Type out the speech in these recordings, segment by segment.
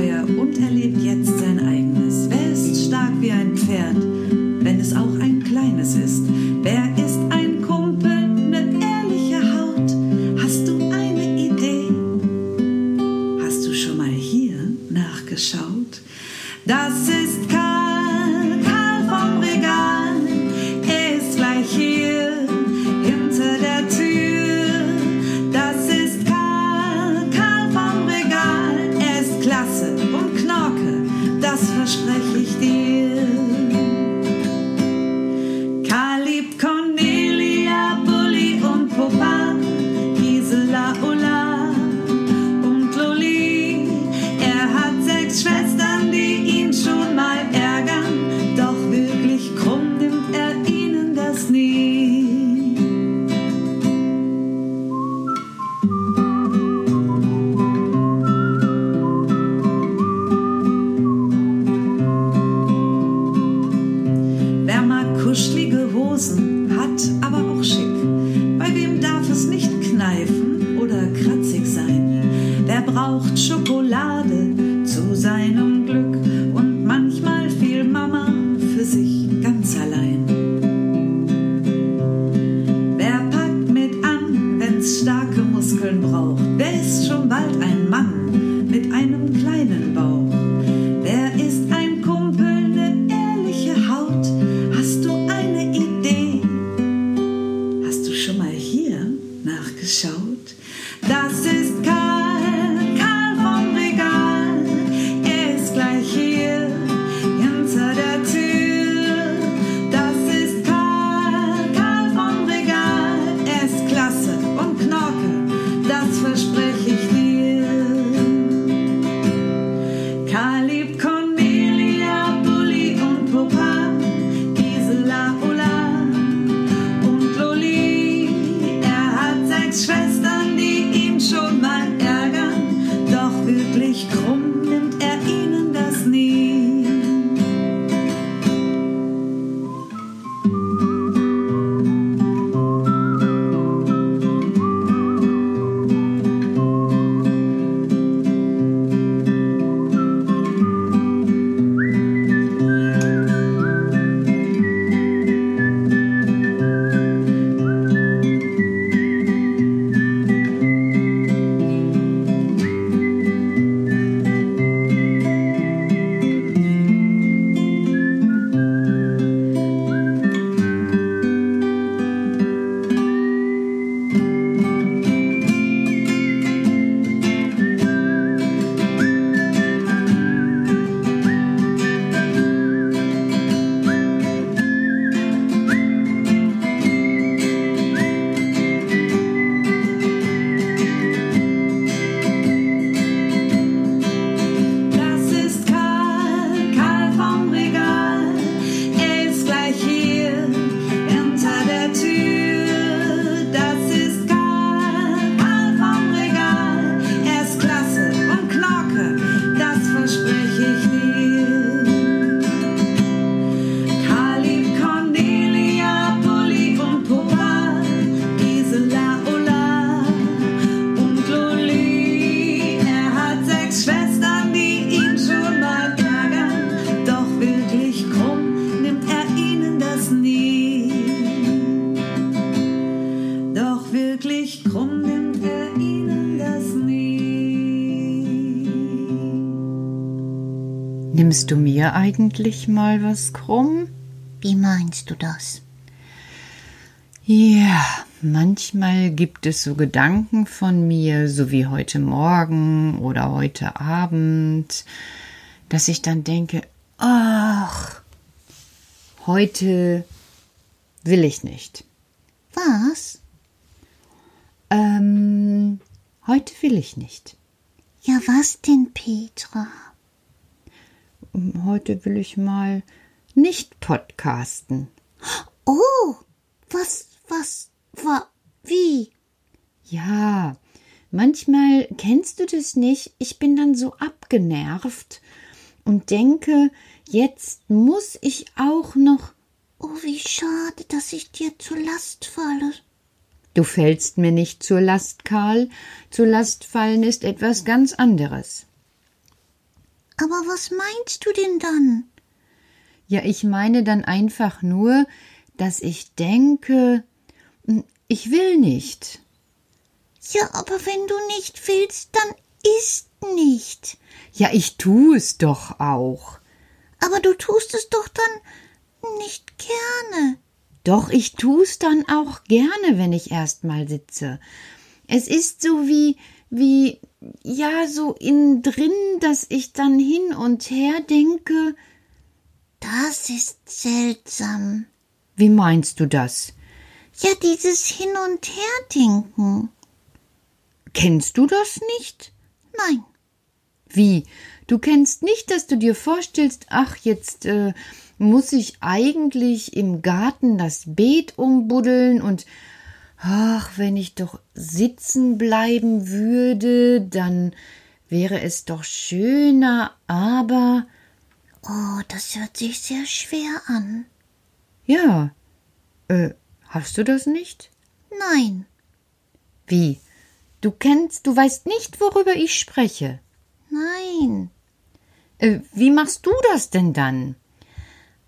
Abenteuer und erlebt Schokolade zu seinem Glück und manchmal fiel Mama für sich ganz allein. Wer packt mit an, wenn's starke Muskeln braucht? Wer ist schon bald ein Mann mit einem kleinen Bauch? Wer ist ein Kumpel, ne ehrliche Haut? Hast du eine Idee? Hast du schon mal hier nachgeschaut? Das ist Nimmst du mir eigentlich mal was krumm? Wie meinst du das? Ja, manchmal gibt es so Gedanken von mir, so wie heute Morgen oder heute Abend, dass ich dann denke, ach, heute will ich nicht. Was? Ähm, heute will ich nicht. Ja, was denn, Petra? heute will ich mal nicht podcasten. Oh, was, was, wa, wie? Ja, manchmal kennst du das nicht. Ich bin dann so abgenervt und denke, jetzt muss ich auch noch. Oh, wie schade, dass ich dir zur Last falle. Du fällst mir nicht zur Last, Karl. Zur Last fallen ist etwas ganz anderes. Aber was meinst du denn dann? Ja, ich meine dann einfach nur, dass ich denke, hm, ich will nicht. Ja, aber wenn du nicht willst, dann isst nicht. Ja, ich tu es doch auch. Aber du tust es doch dann nicht gerne. Doch, ich tu's dann auch gerne, wenn ich erst mal sitze. Es ist so wie, wie, ja, so innen drin, dass ich dann hin und her denke. Das ist seltsam. Wie meinst du das? Ja, dieses Hin und Herdenken. Kennst du das nicht? Nein. Wie? Du kennst nicht, dass du dir vorstellst, ach, jetzt äh, muss ich eigentlich im Garten das Beet umbuddeln und ach, wenn ich doch sitzen bleiben würde, dann wäre es doch schöner, aber Oh, das hört sich sehr schwer an. ja, äh, hast du das nicht? Nein. Wie? Du kennst, du weißt nicht, worüber ich spreche. Nein. Äh, wie machst du das denn dann?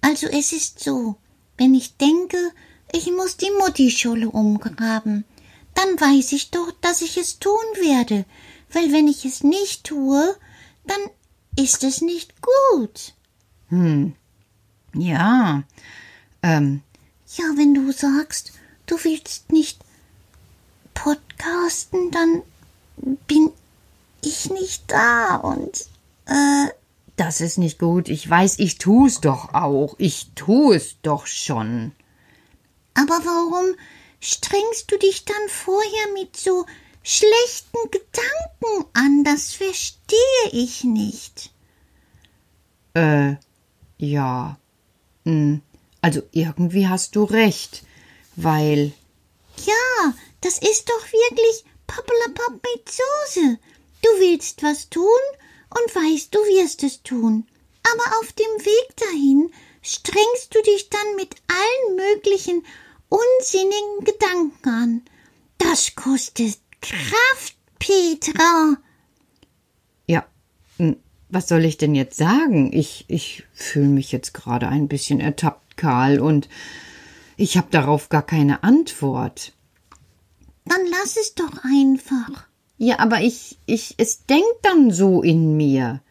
Also es ist so, wenn ich denke, ich muss die Muttischolle umgraben, dann weiß ich doch, dass ich es tun werde, weil wenn ich es nicht tue, dann ist es nicht gut. Hm. Ja. Ähm, Ja, wenn du sagst, du willst nicht podcasten, dann bin ich nicht da und äh, das ist nicht gut. Ich weiß, ich tu's doch auch. Ich tu es doch schon. Aber warum strengst du dich dann vorher mit so schlechten Gedanken an? Das verstehe ich nicht. Äh, ja. Hm. Also irgendwie hast du recht, weil Ja, das ist doch wirklich Pappelapapp mit Soße. Du willst was tun und weißt, du wirst es tun. Aber auf dem Weg dahin strengst du dich dann mit allen möglichen unsinnigen Gedanken an. Das kostet Kraft, Petra. ja, was soll ich denn jetzt sagen? Ich ich fühle mich jetzt gerade ein bisschen ertappt, Karl, und ich habe darauf gar keine Antwort. Dann lass es doch einfach. Ja, aber ich ich es denkt dann so in mir.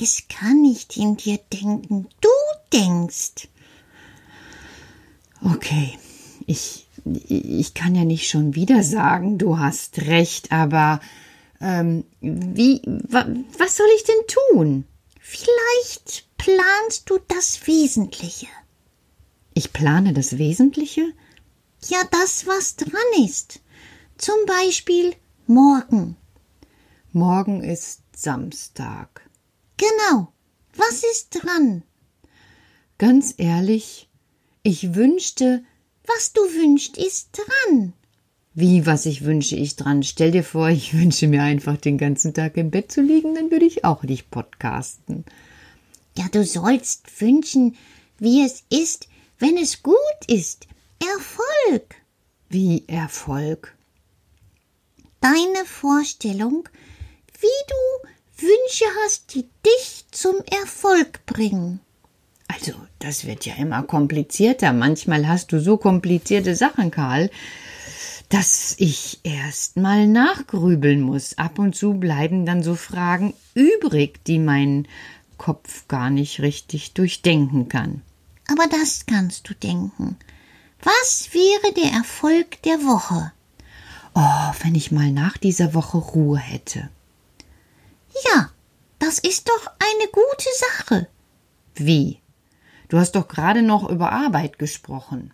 Es kann nicht in dir denken. Du denkst. Okay, ich, ich kann ja nicht schon wieder sagen, du hast recht, aber ähm, wie, wa, was soll ich denn tun? Vielleicht planst du das Wesentliche. Ich plane das Wesentliche? Ja, das, was dran ist. Zum Beispiel morgen. Morgen ist Samstag. Genau. Was ist dran? Ganz ehrlich, ich wünschte, Was du wünschst, ist dran. wie was ich wünsche ich dran. Stell dir vor, ich wünsche mir einfach den ganzen Tag im Bett zu liegen, dann würde ich auch nicht podcasten. Ja, du sollst wünschen, wie es ist, wenn es gut ist. Erfolg. Wie Erfolg. Deine Vorstellung, wie du Wünsche hast, die dich zum Erfolg bringen. Also, das wird ja immer komplizierter. Manchmal hast du so komplizierte Sachen, Karl, dass ich erst mal nachgrübeln muss. Ab und zu bleiben dann so Fragen übrig, die mein Kopf gar nicht richtig durchdenken kann. Aber das kannst du denken. Was wäre der Erfolg der Woche? Oh, wenn ich mal nach dieser Woche Ruhe hätte. Ja, das ist doch eine gute Sache. Wie? Du hast doch gerade noch über Arbeit gesprochen.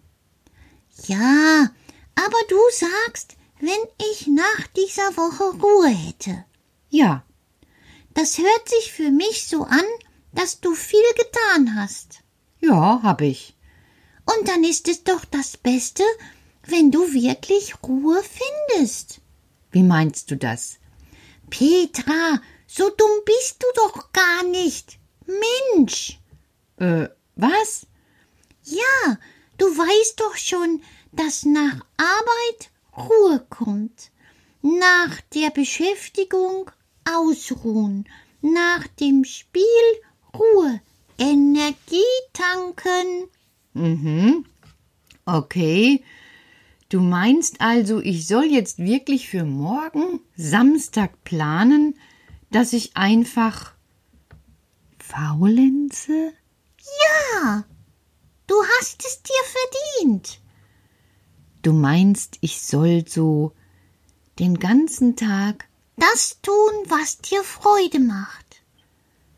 Ja, aber du sagst, wenn ich nach dieser Woche Ruhe hätte. Ja, Das hört sich für mich so an, dass du viel getan hast. ja, hab ich. Und dann ist es doch das Beste, wenn du wirklich Ruhe findest. Wie meinst du das? Petra, so dumm bist du doch gar nicht. Mensch. Äh, was? Ja, du weißt doch schon, dass nach Arbeit Ruhe kommt. Nach der Beschäftigung Ausruhen. Nach dem Spiel Ruhe. Energie tanken. Mhm. Okay. Du meinst also, ich soll jetzt wirklich für morgen Samstag planen, dass ich einfach faulenze? Ja, du hast es dir verdient. Du meinst, ich soll so den ganzen Tag. Das tun, was dir Freude macht.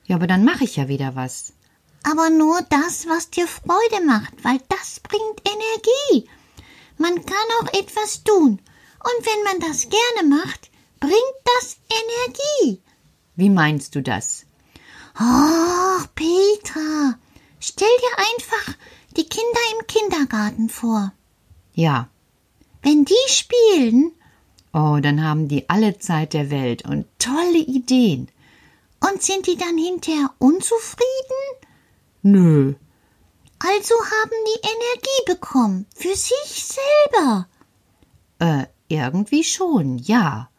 Ja, aber dann mache ich ja wieder was. Aber nur das, was dir Freude macht, weil das bringt Energie. Man kann auch etwas tun. Und wenn man das gerne macht, bringt das Energie. Wie meinst du das? Oh, Petra, stell dir einfach die Kinder im Kindergarten vor. Ja. Wenn die spielen, Oh, dann haben die alle Zeit der Welt und tolle Ideen. und sind die dann hinterher unzufrieden? Nö. Also haben die Energie bekommen für sich selber. Äh, irgendwie schon, ja.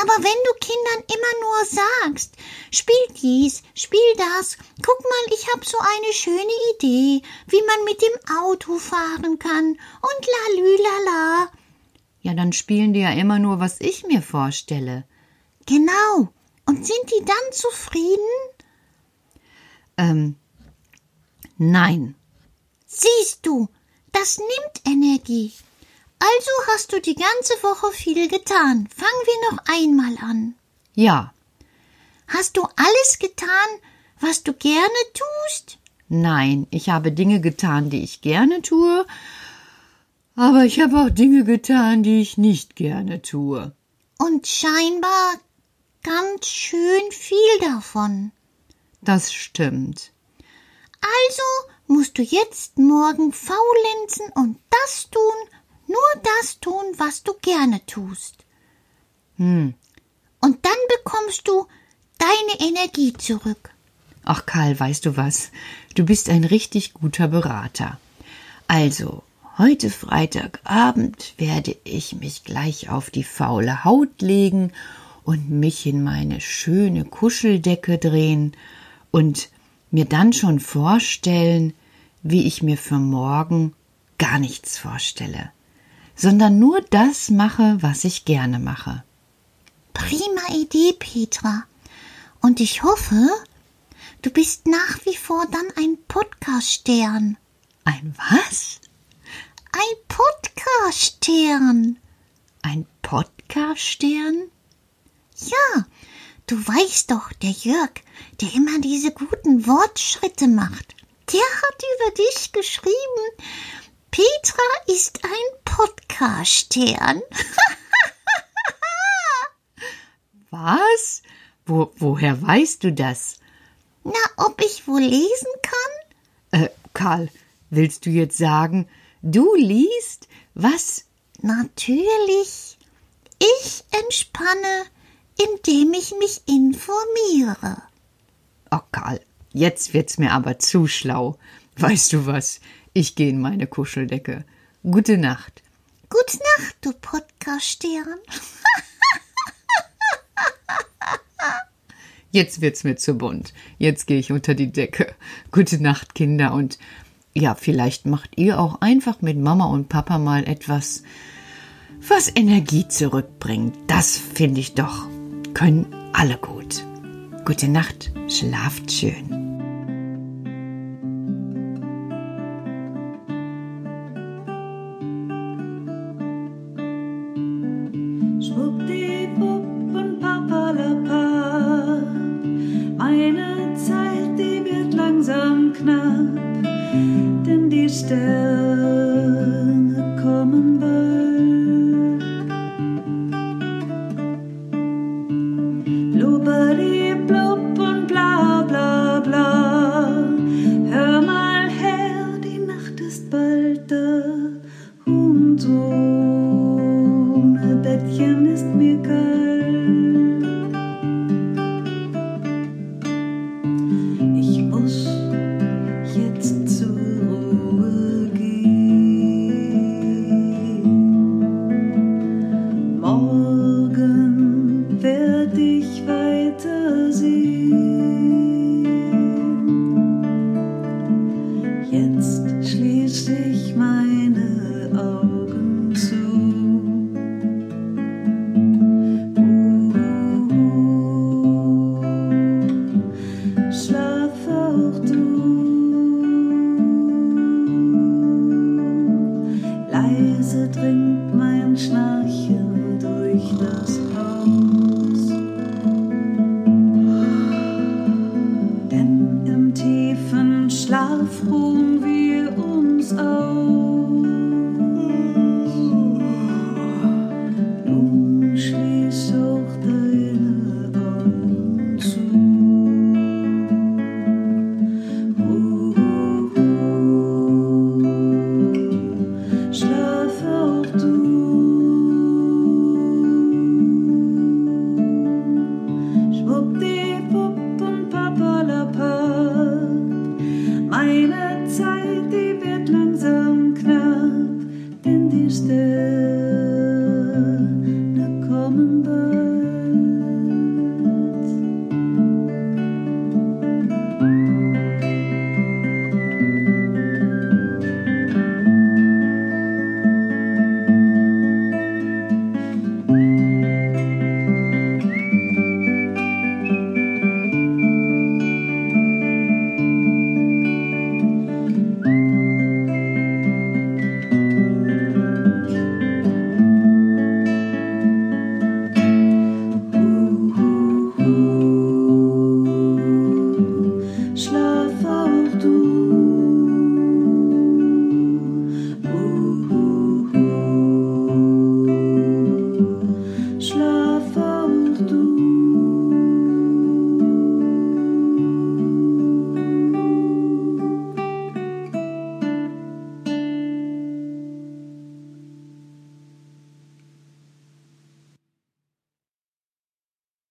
Aber wenn du Kindern immer nur sagst, spiel dies, spiel das, guck mal, ich hab so eine schöne Idee, wie man mit dem Auto fahren kann und lalülala. Ja, dann spielen die ja immer nur, was ich mir vorstelle. Genau. Und sind die dann zufrieden? Ähm, nein. Siehst du, das nimmt Energie. Also hast du die ganze Woche viel getan. Fangen wir noch einmal an. Ja, Hast du alles getan, was du gerne tust? nein, ich habe Dinge getan, die ich gerne tue, aber ich habe auch Dinge getan, die ich nicht gerne tue. Und scheinbar ganz schön viel davon. Das stimmt. Also musst du jetzt morgen faulenzen und das tun, nur das tun, was du gerne tust. Hm. Und dann bekommst du deine Energie zurück. Ach Karl, weißt du was? Du bist ein richtig guter Berater. Also, heute Freitagabend werde ich mich gleich auf die faule Haut legen und mich in meine schöne Kuscheldecke drehen und mir dann schon vorstellen, wie ich mir für morgen gar nichts vorstelle, sondern nur das mache, was ich gerne mache. Prima Idee, Petra. Und ich hoffe, du bist nach wie vor dann ein Podcast-Stern. Ein was? Ein Podcast-Stern. Ein Podcast-Stern? Ja, du weißt doch, der Jörg, der immer diese guten Wortschritte macht, der hat über dich geschrieben, Petra ist ein Podcast-Stern. Was? Wo, woher weißt du das? Na, ob ich wohl lesen kann? Äh, Karl, willst du jetzt sagen, du liest? Was? Natürlich. Ich entspanne, indem ich mich informiere. Oh, Karl, jetzt wird's mir aber zu schlau. Weißt du was? Ich gehe in meine Kuscheldecke. Gute Nacht. Gute Nacht, du Podcast-Stern. Jetzt wird's mir zu bunt. Jetzt gehe ich unter die Decke. Gute Nacht, Kinder. Und ja, vielleicht macht ihr auch einfach mit Mama und Papa mal etwas, was Energie zurückbringt. Das finde ich doch, können alle gut. Gute Nacht, schlaft schön. frohen wir uns auf.